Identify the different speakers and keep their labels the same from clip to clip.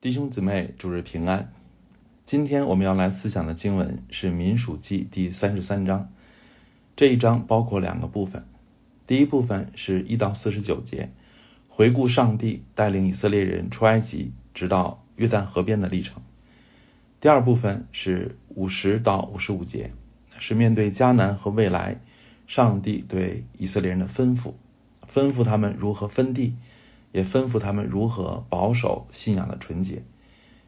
Speaker 1: 弟兄姊妹，主日平安。今天我们要来思想的经文是《民数记》第三十三章。这一章包括两个部分，第一部分是一到四十九节，回顾上帝带领以色列人出埃及，直到约旦河边的历程；第二部分是五十到五十五节，是面对迦南和未来，上帝对以色列人的吩咐，吩咐他们如何分地。也吩咐他们如何保守信仰的纯洁，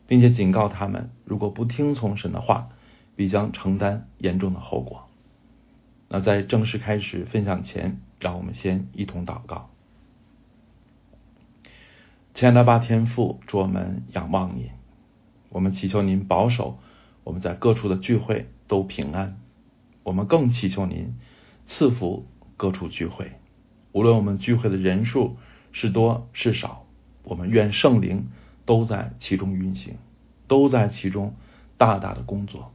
Speaker 1: 并且警告他们，如果不听从神的话，必将承担严重的后果。那在正式开始分享前，让我们先一同祷告。亲爱的巴天父，祝我们仰望您，我们祈求您保守我们在各处的聚会都平安。我们更祈求您赐福各处聚会，无论我们聚会的人数。是多是少，我们愿圣灵都在其中运行，都在其中大大的工作。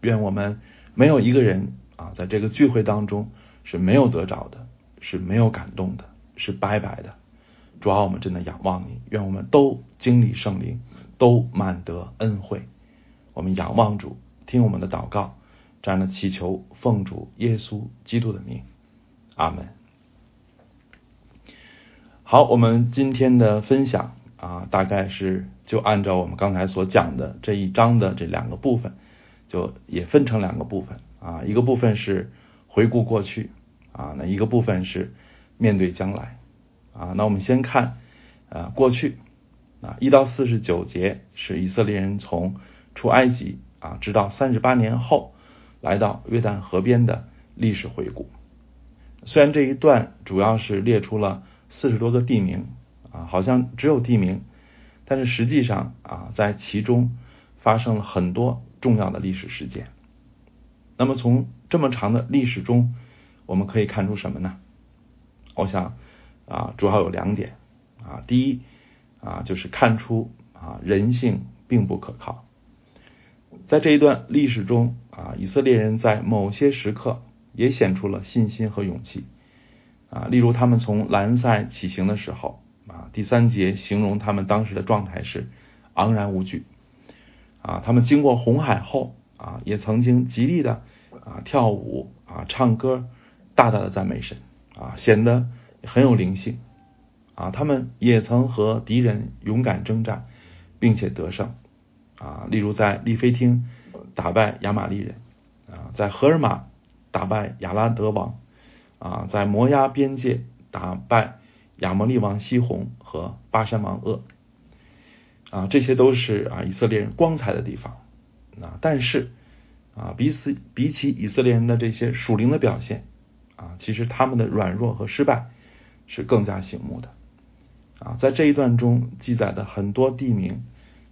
Speaker 1: 愿我们没有一个人啊，在这个聚会当中是没有得着的，是没有感动的，是白白的。主要我们真的仰望你，愿我们都经历圣灵，都满得恩惠。我们仰望主，听我们的祷告，这样的祈求，奉主耶稣基督的名，阿门。好，我们今天的分享啊，大概是就按照我们刚才所讲的这一章的这两个部分，就也分成两个部分啊，一个部分是回顾过去啊，那一个部分是面对将来啊。那我们先看啊过去啊，一到四十九节是以色列人从出埃及啊，直到三十八年后来到约旦河边的历史回顾。虽然这一段主要是列出了。四十多个地名啊，好像只有地名，但是实际上啊，在其中发生了很多重要的历史事件。那么从这么长的历史中，我们可以看出什么呢？我想啊，主要有两点啊。第一啊，就是看出啊，人性并不可靠。在这一段历史中啊，以色列人在某些时刻也显出了信心和勇气。啊，例如他们从兰塞起行的时候，啊，第三节形容他们当时的状态是昂然无惧。啊，他们经过红海后，啊，也曾经极力的啊跳舞啊唱歌，大大的赞美神，啊，显得很有灵性。啊，他们也曾和敌人勇敢征战，并且得胜。啊，例如在利菲汀打败亚玛利人，啊，在荷尔玛打败亚拉德王。啊，在摩押边界打败亚摩利王西宏和巴山王鄂，啊，这些都是啊以色列人光彩的地方。啊，但是啊，彼此比起以色列人的这些属灵的表现，啊，其实他们的软弱和失败是更加醒目的。啊，在这一段中记载的很多地名，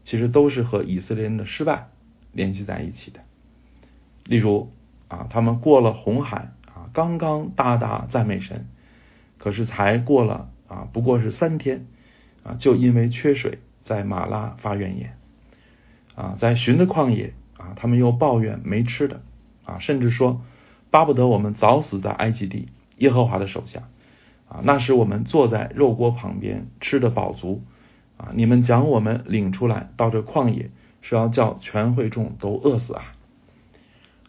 Speaker 1: 其实都是和以色列人的失败联系在一起的。例如啊，他们过了红海。刚刚大大赞美神，可是才过了啊，不过是三天啊，就因为缺水，在马拉发怨言啊，在寻的旷野啊，他们又抱怨没吃的啊，甚至说巴不得我们早死在埃及地耶和华的手下啊，那时我们坐在肉锅旁边吃的饱足啊，你们将我们领出来到这旷野是要叫全会众都饿死啊。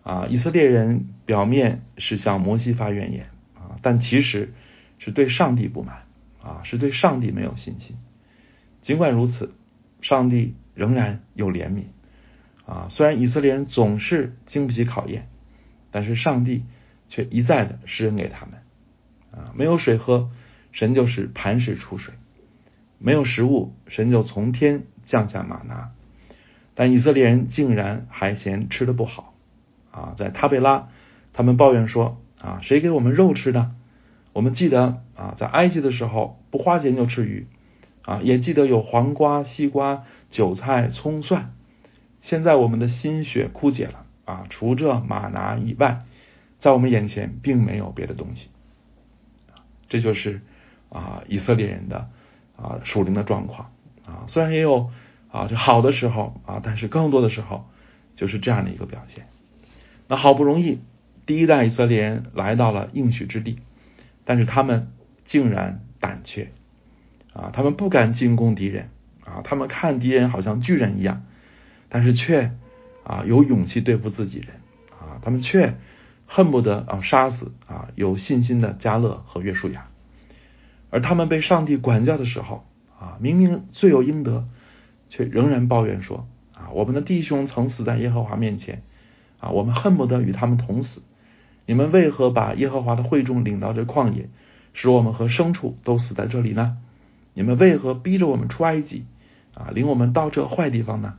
Speaker 1: 啊，以色列人表面是向摩西发怨言啊，但其实是对上帝不满啊，是对上帝没有信心。尽管如此，上帝仍然有怜悯啊。虽然以色列人总是经不起考验，但是上帝却一再的施恩给他们啊。没有水喝，神就是磐石出水；没有食物，神就从天降下马拿。但以色列人竟然还嫌吃的不好。啊，在塔贝拉，他们抱怨说：“啊，谁给我们肉吃的？我们记得啊，在埃及的时候不花钱就吃鱼，啊，也记得有黄瓜、西瓜、韭菜、葱蒜。现在我们的心血枯竭了，啊，除这马拿以外，在我们眼前并没有别的东西。这就是啊，以色列人的啊属灵的状况啊，虽然也有啊就好的时候啊，但是更多的时候就是这样的一个表现。”那好不容易，第一代以色列人来到了应许之地，但是他们竟然胆怯啊！他们不敢进攻敌人啊，他们看敌人好像巨人一样，但是却啊有勇气对付自己人啊，他们却恨不得啊杀死啊有信心的加勒和约书亚，而他们被上帝管教的时候啊，明明罪有应得，却仍然抱怨说啊，我们的弟兄曾死在耶和华面前啊，我们恨不得与他们同死。你们为何把耶和华的会众领到这旷野，使我们和牲畜都死在这里呢？你们为何逼着我们出埃及？啊，领我们到这坏地方呢？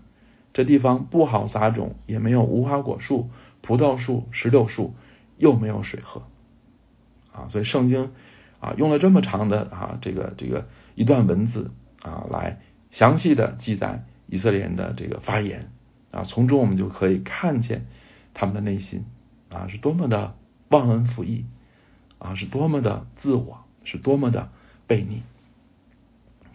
Speaker 1: 这地方不好撒种，也没有无花果树、葡萄树、石榴树，又没有水喝。啊，所以圣经啊用了这么长的啊这个这个一段文字啊来详细的记载以色列人的这个发言啊，从中我们就可以看见他们的内心啊是多么的忘恩负义啊，是多么的自我，是多么的悖逆。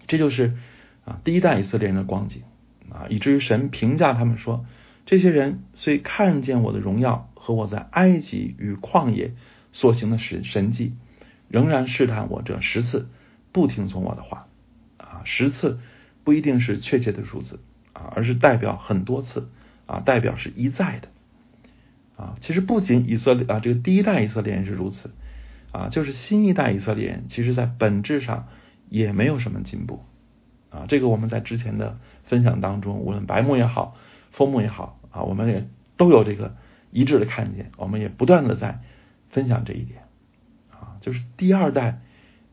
Speaker 1: 这就是啊第一代以色列人的光景啊，以至于神评价他们说：这些人虽看见我的荣耀和我在埃及与旷野所行的神神迹，仍然试探我这十次，不听从我的话啊。十次不一定是确切的数字啊，而是代表很多次啊，代表是一再的啊。其实不仅以色列啊，这个第一代以色列人是如此啊，就是新一代以色列人，其实在本质上。也没有什么进步啊！这个我们在之前的分享当中，无论白木也好，枫木也好啊，我们也都有这个一致的看见。我们也不断的在分享这一点啊，就是第二代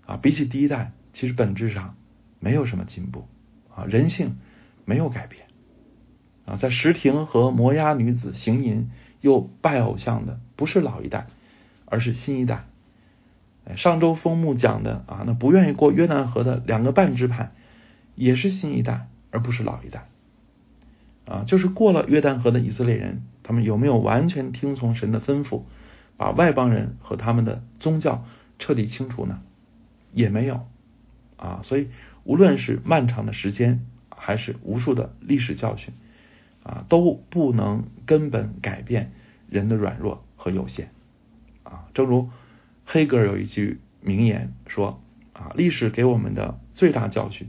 Speaker 1: 啊，比起第一代，其实本质上没有什么进步啊，人性没有改变啊。在石亭和摩押女子行淫又拜偶像的，不是老一代，而是新一代。哎上周枫木讲的啊，那不愿意过约旦河的两个半支派，也是新一代，而不是老一代。啊，就是过了约旦河的以色列人，他们有没有完全听从神的吩咐，把外邦人和他们的宗教彻底清除呢？也没有。啊，所以无论是漫长的时间，还是无数的历史教训，啊，都不能根本改变人的软弱和有限。啊，正如。黑格尔有一句名言说：“啊，历史给我们的最大教训，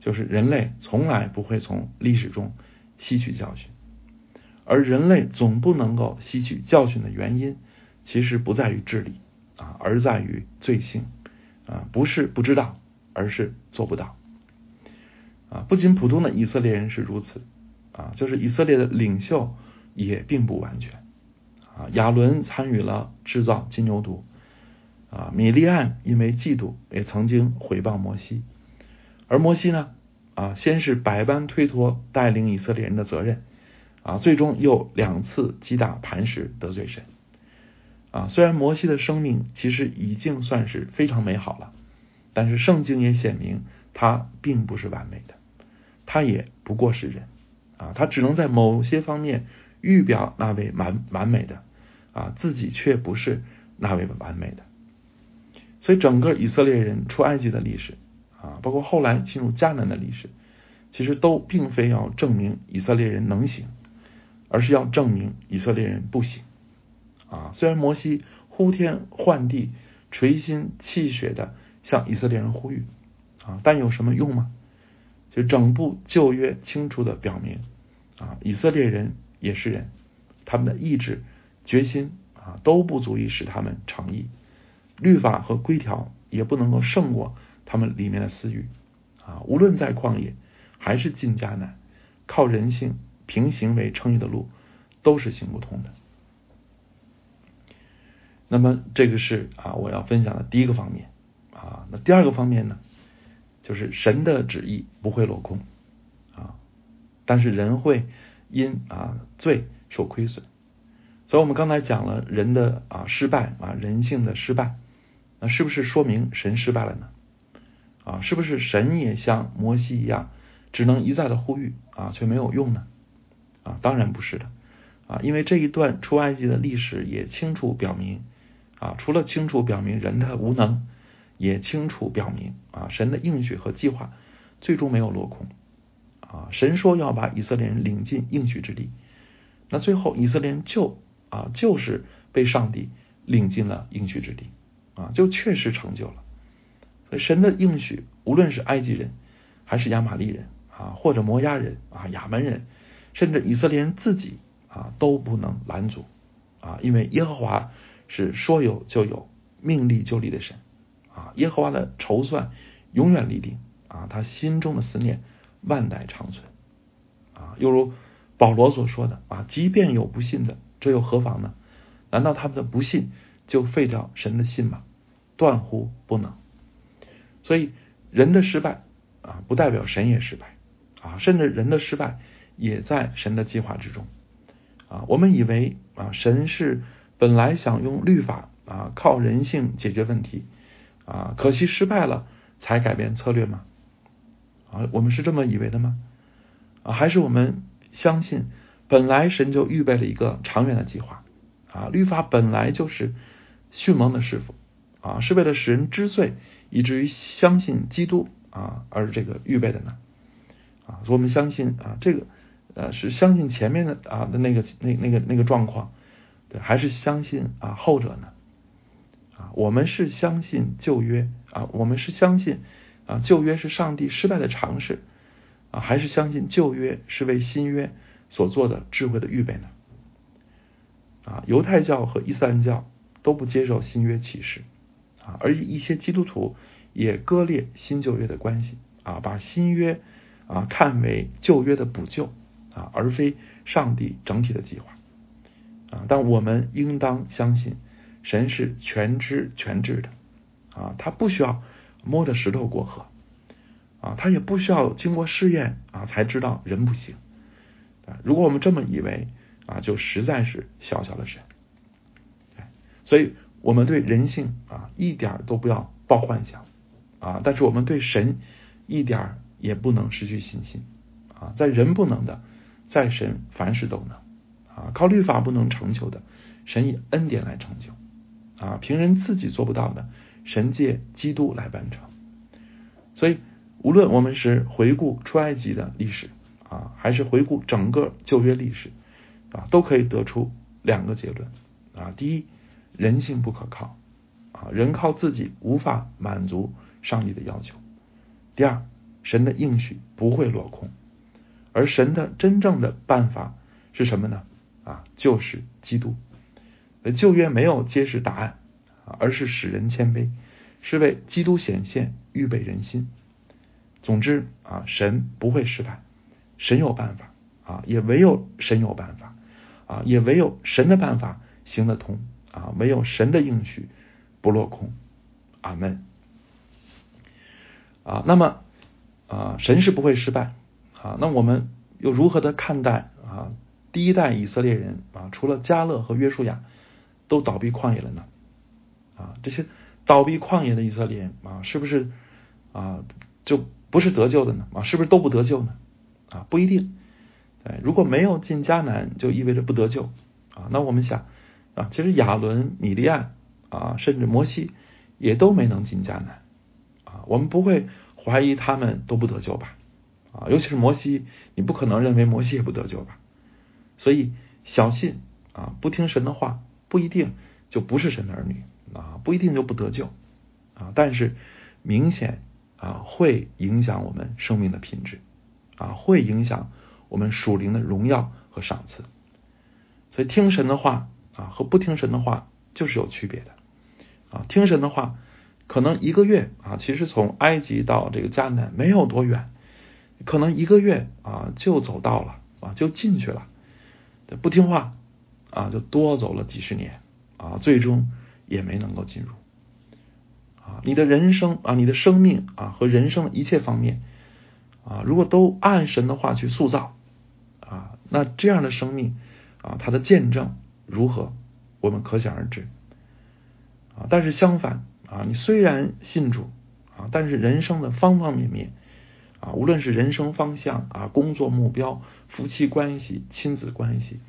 Speaker 1: 就是人类从来不会从历史中吸取教训，而人类总不能够吸取教训的原因，其实不在于智力啊，而在于罪性啊，不是不知道，而是做不到啊。不仅普通的以色列人是如此啊，就是以色列的领袖也并不完全啊。亚伦参与了制造金牛犊。”啊，米利安因为嫉妒，也曾经毁谤摩西，而摩西呢，啊，先是百般推脱带领以色列人的责任，啊，最终又两次击打磐石得罪神，啊，虽然摩西的生命其实已经算是非常美好了，但是圣经也显明他并不是完美的，他也不过是人，啊，他只能在某些方面预表那位完完美的，啊，自己却不是那位完美的。所以，整个以色列人出埃及的历史啊，包括后来进入迦南的历史，其实都并非要证明以色列人能行，而是要证明以色列人不行啊。虽然摩西呼天唤地、垂心泣血的向以色列人呼吁啊，但有什么用吗？就整部旧约清楚的表明啊，以色列人也是人，他们的意志、决心啊，都不足以使他们诚意。律法和规条也不能够胜过他们里面的私欲啊！无论在旷野还是进迦南，靠人性凭行为称义的路都是行不通的。那么这个是啊，我要分享的第一个方面啊。那第二个方面呢，就是神的旨意不会落空啊，但是人会因啊罪受亏损。所以我们刚才讲了人的啊失败啊人性的失败。那是不是说明神失败了呢？啊，是不是神也像摩西一样，只能一再的呼吁啊，却没有用呢？啊，当然不是的啊，因为这一段出埃及的历史也清楚表明啊，除了清楚表明人的无能，也清楚表明啊，神的应许和计划最终没有落空啊。神说要把以色列人领进应许之地，那最后以色列人就啊，就是被上帝领进了应许之地。啊，就确实成就了。所以神的应许，无论是埃及人还是亚玛利人啊，或者摩押人啊、亚门人，甚至以色列人自己啊，都不能拦阻啊，因为耶和华是说有就有、命立就立的神啊，耶和华的筹算永远立定啊，他心中的思念万代长存啊，又如保罗所说的啊，即便有不信的，这又何妨呢？难道他们的不信就废掉神的信吗？断乎不能。所以人的失败啊，不代表神也失败啊，甚至人的失败也在神的计划之中啊。我们以为啊，神是本来想用律法啊，靠人性解决问题啊，可惜失败了才改变策略吗？啊，我们是这么以为的吗？啊，还是我们相信本来神就预备了一个长远的计划啊？律法本来就是迅猛的师傅啊，是为了使人知罪。以至于相信基督啊，而这个预备的呢啊，所以我们相信啊，这个呃是相信前面的啊的那个那那个那个状况，对，还是相信啊后者呢啊？我们是相信旧约啊，我们是相信啊旧约是上帝失败的尝试啊，还是相信旧约是为新约所做的智慧的预备呢？啊，犹太教和伊斯兰教都不接受新约启示。啊，而一些基督徒也割裂新旧约的关系啊，把新约啊看为旧约的补救啊，而非上帝整体的计划啊。但我们应当相信，神是全知全智的啊，他不需要摸着石头过河啊，他也不需要经过试验啊才知道人不行啊。如果我们这么以为啊，就实在是小小的神。所以。我们对人性啊一点都不要抱幻想啊，但是我们对神一点也不能失去信心啊，在人不能的，在神凡事都能啊，靠律法不能成就的，神以恩典来成就啊，凭人自己做不到的，神借基督来完成。所以，无论我们是回顾出埃及的历史啊，还是回顾整个旧约历史啊，都可以得出两个结论啊，第一。人性不可靠啊，人靠自己无法满足上帝的要求。第二，神的应许不会落空，而神的真正的办法是什么呢？啊，就是基督。旧约没有揭示答案，而是使人谦卑，是为基督显现，预备人心。总之啊，神不会失败，神有办法啊，也唯有神有办法啊，也唯有神的办法行得通。啊，唯有神的应许不落空，阿门。啊，那么啊，神是不会失败啊。那我们又如何的看待啊？第一代以色列人啊，除了加勒和约书亚都倒闭旷野了呢？啊，这些倒闭旷野的以色列人啊，是不是啊就不是得救的呢？啊，是不是都不得救呢？啊，不一定。哎，如果没有进迦南，就意味着不得救啊。那我们想。啊，其实亚伦、米利亚啊，甚至摩西也都没能进迦南啊。我们不会怀疑他们都不得救吧？啊，尤其是摩西，你不可能认为摩西也不得救吧？所以小信啊，不听神的话，不一定就不是神的儿女啊，不一定就不得救啊。但是明显啊，会影响我们生命的品质啊，会影响我们属灵的荣耀和赏赐。所以听神的话。啊，和不听神的话就是有区别的啊！听神的话，可能一个月啊，其实从埃及到这个迦南没有多远，可能一个月啊就走到了啊，就进去了。不听话啊，就多走了几十年啊，最终也没能够进入啊。你的人生啊，你的生命啊，和人生一切方面啊，如果都按神的话去塑造啊，那这样的生命啊，它的见证。如何，我们可想而知啊！但是相反啊，你虽然信主啊，但是人生的方方面面啊，无论是人生方向啊、工作目标、夫妻关系、亲子关系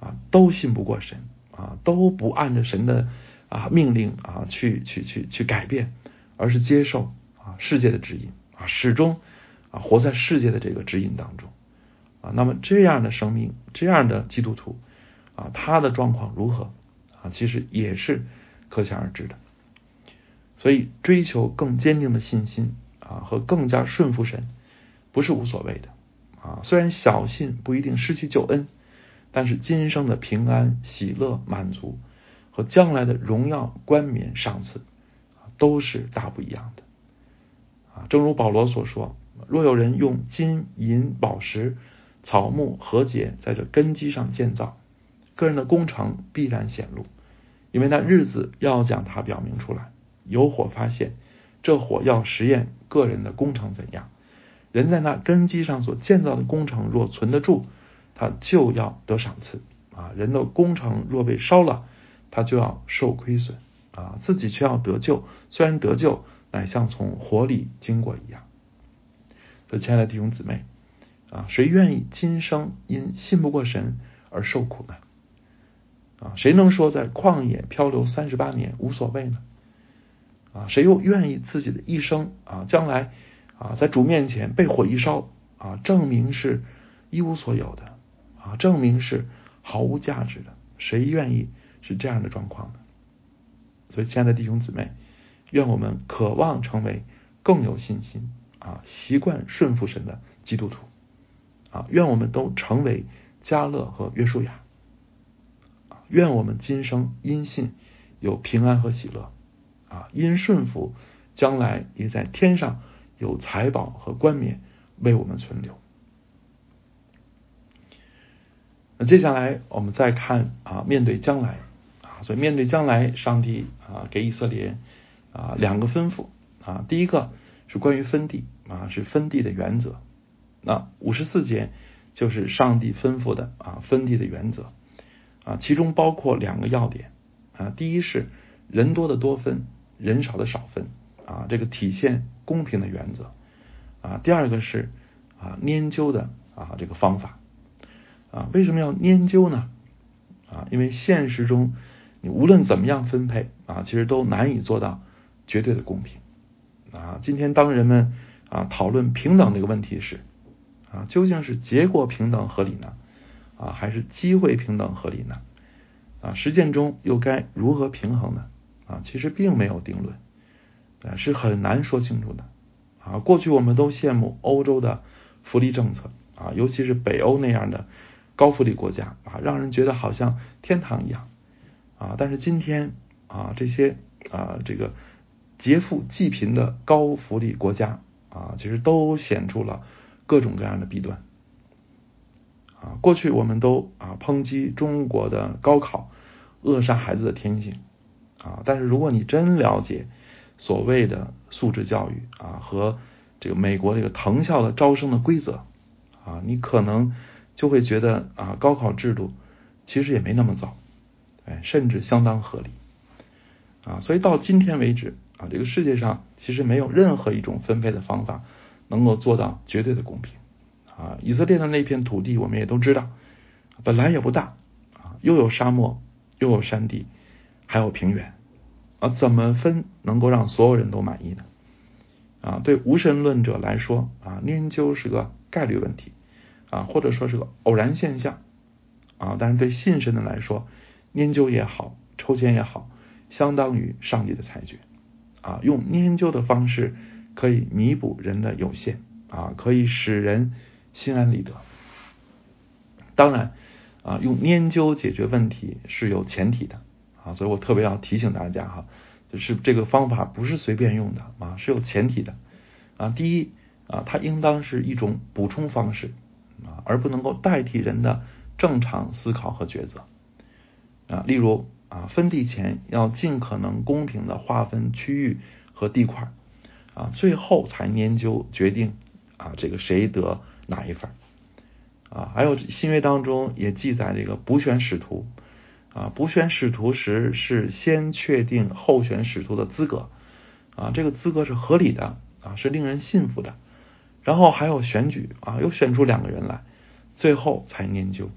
Speaker 1: 啊，都信不过神啊，都不按着神的啊命令啊去去去去改变，而是接受啊世界的指引啊，始终啊活在世界的这个指引当中啊。那么这样的生命，这样的基督徒。啊，他的状况如何啊？其实也是可想而知的。所以，追求更坚定的信心啊，和更加顺服神不是无所谓的啊。虽然小信不一定失去救恩，但是今生的平安、喜乐、满足和将来的荣耀、冠冕、赏赐都是大不一样的啊。正如保罗所说：“若有人用金银宝石、草木和解在这根基上建造，个人的工程必然显露，因为那日子要将它表明出来。有火发现，这火要实验个人的工程怎样。人在那根基上所建造的工程若存得住，他就要得赏赐啊。人的工程若被烧了，他就要受亏损啊。自己却要得救，虽然得救，乃像从火里经过一样。所以，亲爱的弟兄姊妹啊，谁愿意今生因信不过神而受苦呢？啊，谁能说在旷野漂流三十八年无所谓呢？啊，谁又愿意自己的一生啊，将来啊，在主面前被火一烧啊，证明是一无所有的啊，证明是毫无价值的？谁愿意是这样的状况呢？所以，亲爱的弟兄姊妹，愿我们渴望成为更有信心啊，习惯顺服神的基督徒啊，愿我们都成为加勒和约书亚。愿我们今生因信有平安和喜乐，啊，因顺服，将来也在天上有财宝和冠冕为我们存留。那接下来我们再看啊，面对将来啊，所以面对将来，上帝啊给以色列啊两个吩咐啊，第一个是关于分地啊，是分地的原则。那五十四节就是上帝吩咐的啊分地的原则。啊，其中包括两个要点啊，第一是人多的多分，人少的少分啊，这个体现公平的原则啊。第二个是啊研究的啊这个方法啊，为什么要研究呢？啊，因为现实中你无论怎么样分配啊，其实都难以做到绝对的公平啊。今天当人们啊讨论平等这个问题时啊，究竟是结果平等合理呢？啊，还是机会平等合理呢？啊，实践中又该如何平衡呢？啊，其实并没有定论，啊，是很难说清楚的。啊，过去我们都羡慕欧洲的福利政策，啊，尤其是北欧那样的高福利国家，啊，让人觉得好像天堂一样。啊，但是今天啊，这些啊这个劫富济贫的高福利国家，啊，其实都显出了各种各样的弊端。啊，过去我们都啊抨击中国的高考扼杀孩子的天性啊，但是如果你真了解所谓的素质教育啊和这个美国这个藤校的招生的规则啊，你可能就会觉得啊高考制度其实也没那么糟，哎，甚至相当合理啊，所以到今天为止啊，这个世界上其实没有任何一种分配的方法能够做到绝对的公平。啊，以色列的那片土地，我们也都知道，本来也不大啊，又有沙漠，又有山地，还有平原啊，怎么分能够让所有人都满意呢？啊，对无神论者来说啊，研究是个概率问题啊，或者说是个偶然现象啊，但是对信神的来说，念究也好，抽签也好，相当于上帝的裁决啊，用念究的方式可以弥补人的有限啊，可以使人。心安理得。当然啊，用研究解决问题是有前提的啊，所以我特别要提醒大家哈，就是这个方法不是随便用的啊，是有前提的啊。第一啊，它应当是一种补充方式啊，而不能够代替人的正常思考和抉择啊。例如啊，分地前要尽可能公平的划分区域和地块啊，最后才研究决定啊，这个谁得。哪一份啊？还有新约当中也记载这个补选使徒啊，补选使徒时是先确定候选使徒的资格啊，这个资格是合理的啊，是令人信服的。然后还有选举啊，又选出两个人来，最后才研究。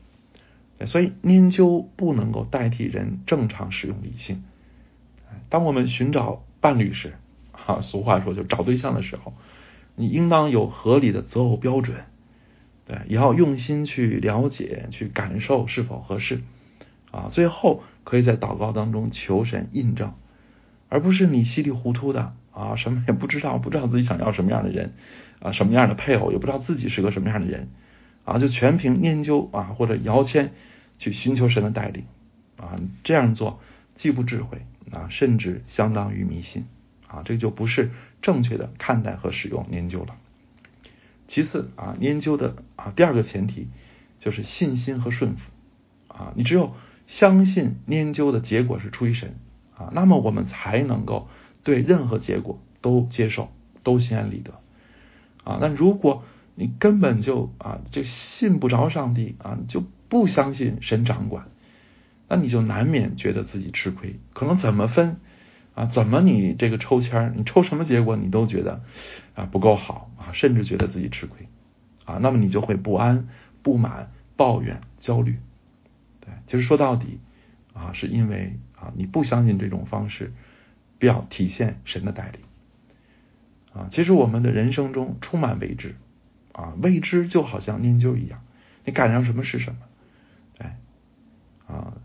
Speaker 1: 所以研究不能够代替人正常使用理性。当我们寻找伴侣时，啊，俗话说就找对象的时候，你应当有合理的择偶标准。对，也要用心去了解、去感受是否合适啊。最后可以在祷告当中求神印证，而不是你稀里糊涂的啊，什么也不知道，不知道自己想要什么样的人啊，什么样的配偶，也不知道自己是个什么样的人啊，就全凭研究啊或者摇签去寻求神的带领啊，这样做既不智慧啊，甚至相当于迷信啊，这就不是正确的看待和使用研究了。其次啊，研究的啊第二个前提就是信心和顺服啊，你只有相信研究的结果是出于神啊，那么我们才能够对任何结果都接受，都心安理得啊。那如果你根本就啊就信不着上帝啊，就不相信神掌管，那你就难免觉得自己吃亏，可能怎么分？啊，怎么你这个抽签你抽什么结果你都觉得啊不够好啊，甚至觉得自己吃亏啊，那么你就会不安、不满、抱怨、焦虑。对，其实说到底啊，是因为啊你不相信这种方式表体现神的带领啊。其实我们的人生中充满未知啊，未知就好像研究一样，你赶上什么是什么，哎啊，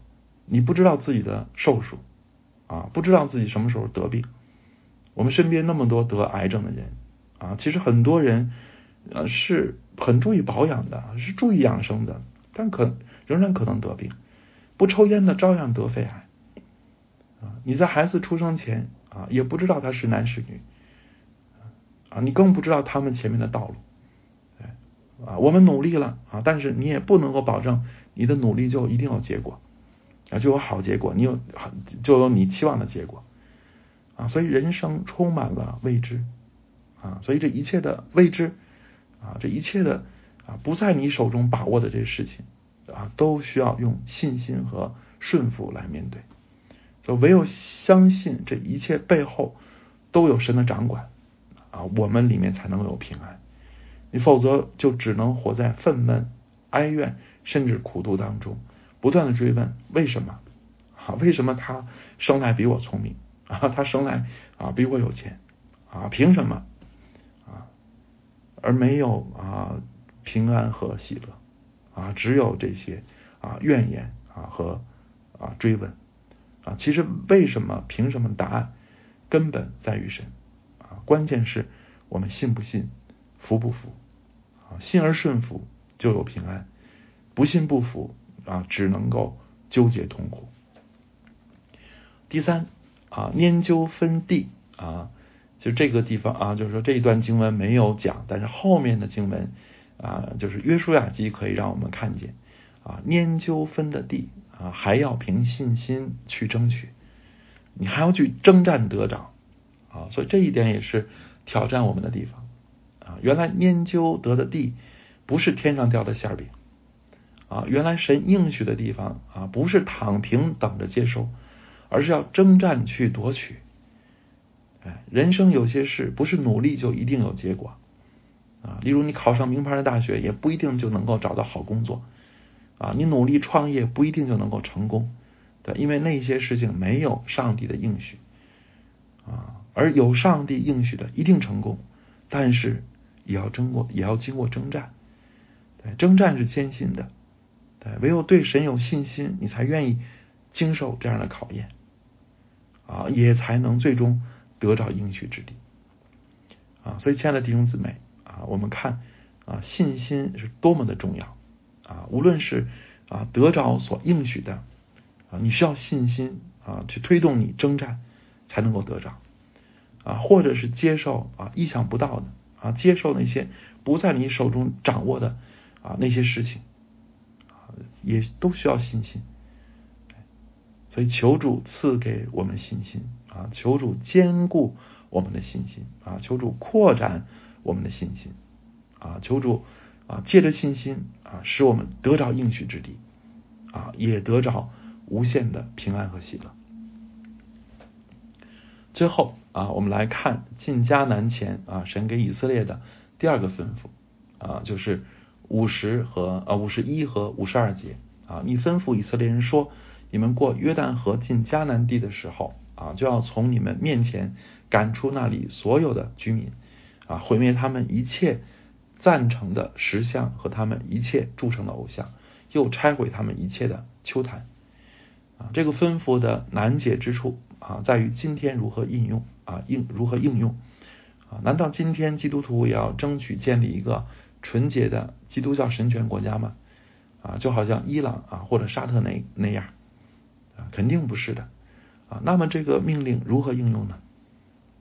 Speaker 1: 你不知道自己的寿数。啊，不知道自己什么时候得病。我们身边那么多得癌症的人啊，其实很多人呃是很注意保养的，是注意养生的，但可仍然可能得病。不抽烟的照样得肺癌你在孩子出生前啊，也不知道他是男是女啊，你更不知道他们前面的道路。啊，我们努力了啊，但是你也不能够保证你的努力就一定有结果。啊，就有好结果，你有就有你期望的结果啊，所以人生充满了未知啊，所以这一切的未知啊，这一切的啊不在你手中把握的这些事情啊，都需要用信心和顺服来面对。就唯有相信这一切背后都有神的掌管啊，我们里面才能有平安。你否则就只能活在愤懑、哀怨甚至苦读当中。不断的追问为什么啊？为什么他生来比我聪明啊？他生来啊比我有钱啊？凭什么啊？而没有啊平安和喜乐啊？只有这些啊怨言啊和啊追问啊？其实为什么？凭什么？答案根本在于神啊！关键是我们信不信，服不服啊？信而顺服就有平安，不信不服。啊，只能够纠结痛苦。第三啊，研究分地啊，就这个地方啊，就是说这一段经文没有讲，但是后面的经文啊，就是约书亚记可以让我们看见啊，研究分的地啊，还要凭信心去争取，你还要去征战得着啊，所以这一点也是挑战我们的地方啊。原来研究得的地不是天上掉的馅饼。啊，原来神应许的地方啊，不是躺平等着接收，而是要征战去夺取。哎，人生有些事不是努力就一定有结果啊。例如，你考上名牌的大学，也不一定就能够找到好工作啊。你努力创业，不一定就能够成功，对，因为那些事情没有上帝的应许啊。而有上帝应许的，一定成功，但是也要争过，也要经过征战。对，征战是艰辛的。对唯有对神有信心，你才愿意经受这样的考验啊，也才能最终得着应许之地啊。所以，亲爱的弟兄姊妹啊，我们看啊，信心是多么的重要啊！无论是啊得着所应许的啊，你需要信心啊去推动你征战，才能够得着啊，或者是接受啊意想不到的啊，接受那些不在你手中掌握的啊那些事情啊。也都需要信心，所以求主赐给我们信心啊！求主坚固我们的信心啊！求主扩展我们的信心啊！求主啊，借着信心啊，使我们得着应许之地啊，也得着无限的平安和喜乐。最后啊，我们来看进迦南前啊，神给以色列的第二个吩咐啊，就是。五十和呃五十一和五十二节啊，你吩咐以色列人说：你们过约旦河进迦南地的时候啊，就要从你们面前赶出那里所有的居民啊，毁灭他们一切赞成的石像和他们一切铸成的偶像，又拆毁他们一切的丘坛啊。这个吩咐的难解之处啊，在于今天如何应用啊应如何应用啊？难道今天基督徒也要争取建立一个纯洁的基督教神权国家吗？啊，就好像伊朗啊或者沙特那那样啊，肯定不是的啊。那么这个命令如何应用呢？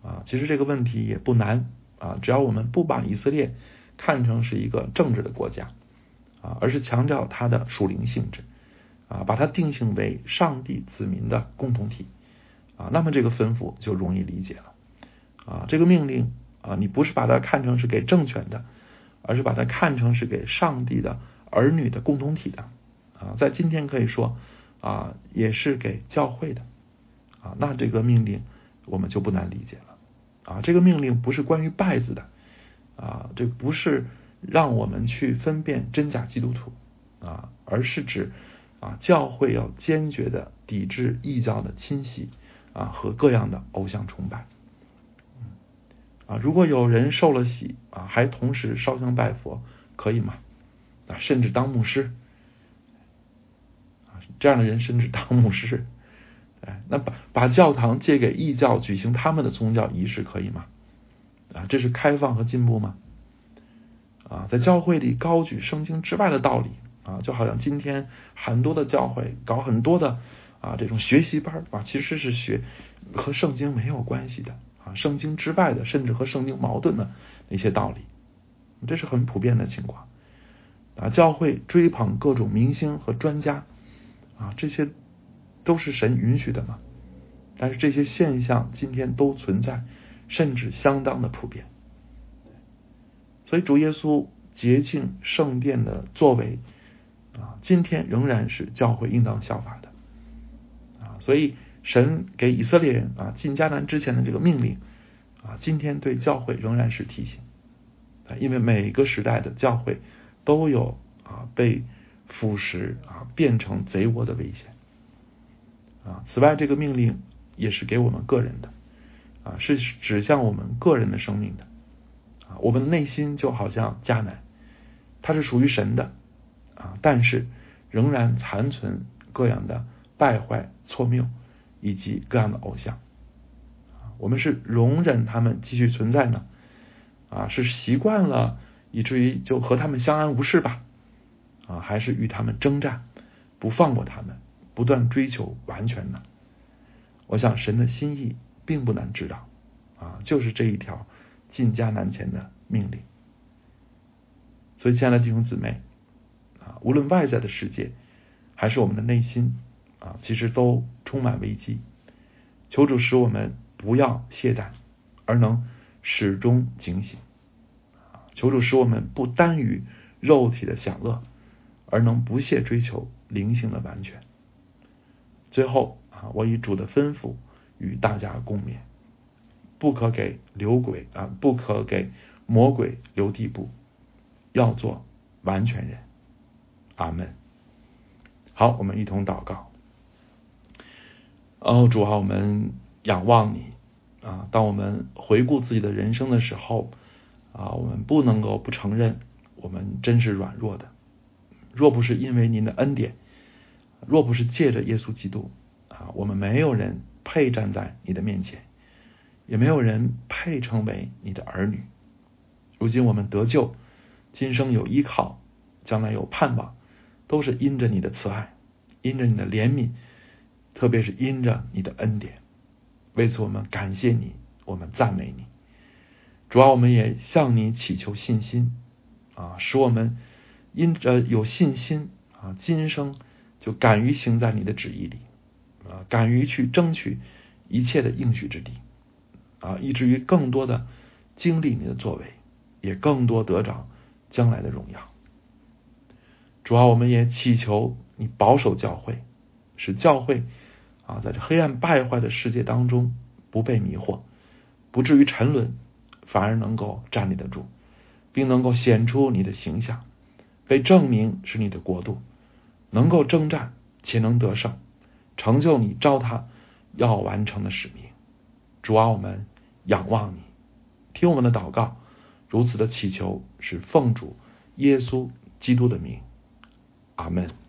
Speaker 1: 啊，其实这个问题也不难啊，只要我们不把以色列看成是一个政治的国家啊，而是强调它的属灵性质啊，把它定性为上帝子民的共同体啊，那么这个吩咐就容易理解了啊。这个命令啊，你不是把它看成是给政权的，而是把它看成是给上帝的儿女的共同体的啊，在今天可以说啊，也是给教会的啊，那这个命令我们就不难理解了。啊，这个命令不是关于拜子的，啊，这不是让我们去分辨真假基督徒，啊，而是指啊，教会要坚决的抵制异教的侵袭，啊和各样的偶像崇拜，啊，如果有人受了洗，啊，还同时烧香拜佛，可以吗？啊，甚至当牧师，啊，这样的人甚至当牧师。哎，那把把教堂借给异教举行他们的宗教仪式可以吗？啊，这是开放和进步吗？啊，在教会里高举圣经之外的道理啊，就好像今天很多的教会搞很多的啊这种学习班啊，其实是学和圣经没有关系的啊，圣经之外的，甚至和圣经矛盾的那些道理，这是很普遍的情况啊。教会追捧各种明星和专家啊，这些。都是神允许的嘛？但是这些现象今天都存在，甚至相当的普遍。所以主耶稣洁净圣殿的作为啊，今天仍然是教会应当效法的啊。所以神给以色列人啊进迦南之前的这个命令啊，今天对教会仍然是提醒啊，因为每个时代的教会都有啊被腐蚀啊变成贼窝的危险。啊，此外，这个命令也是给我们个人的，啊，是指向我们个人的生命的，啊，我们的内心就好像迦南，它是属于神的，啊，但是仍然残存各样的败坏、错谬以及各样的偶像，我们是容忍他们继续存在呢，啊，是习惯了以至于就和他们相安无事吧，啊，还是与他们征战，不放过他们？不断追求完全呢？我想神的心意并不难知道啊，就是这一条进家难前的命令。所以，亲爱的弟兄姊妹啊，无论外在的世界还是我们的内心啊，其实都充满危机。求主使我们不要懈怠，而能始终警醒！求主使我们不单于肉体的享乐，而能不懈追求灵性的完全。最后啊，我以主的吩咐与大家共勉：不可给留鬼啊，不可给魔鬼留地步，要做完全人。阿门。好，我们一同祷告。哦，主啊，我们仰望你啊！当我们回顾自己的人生的时候啊，我们不能够不承认我们真是软弱的。若不是因为您的恩典。若不是借着耶稣基督啊，我们没有人配站在你的面前，也没有人配成为你的儿女。如今我们得救，今生有依靠，将来有盼望，都是因着你的慈爱，因着你的怜悯，特别是因着你的恩典。为此，我们感谢你，我们赞美你。主要我们也向你祈求信心啊，使我们因着有信心啊，今生。就敢于行在你的旨意里，啊，敢于去争取一切的应许之地，啊，以至于更多的经历你的作为，也更多得着将来的荣耀。主要我们也祈求你保守教会，使教会啊，在这黑暗败坏的世界当中不被迷惑，不至于沉沦，反而能够站立得住，并能够显出你的形象，被证明是你的国度。能够征战且能得胜，成就你召他要完成的使命。主啊，我们仰望你，听我们的祷告，如此的祈求是奉主耶稣基督的名，阿门。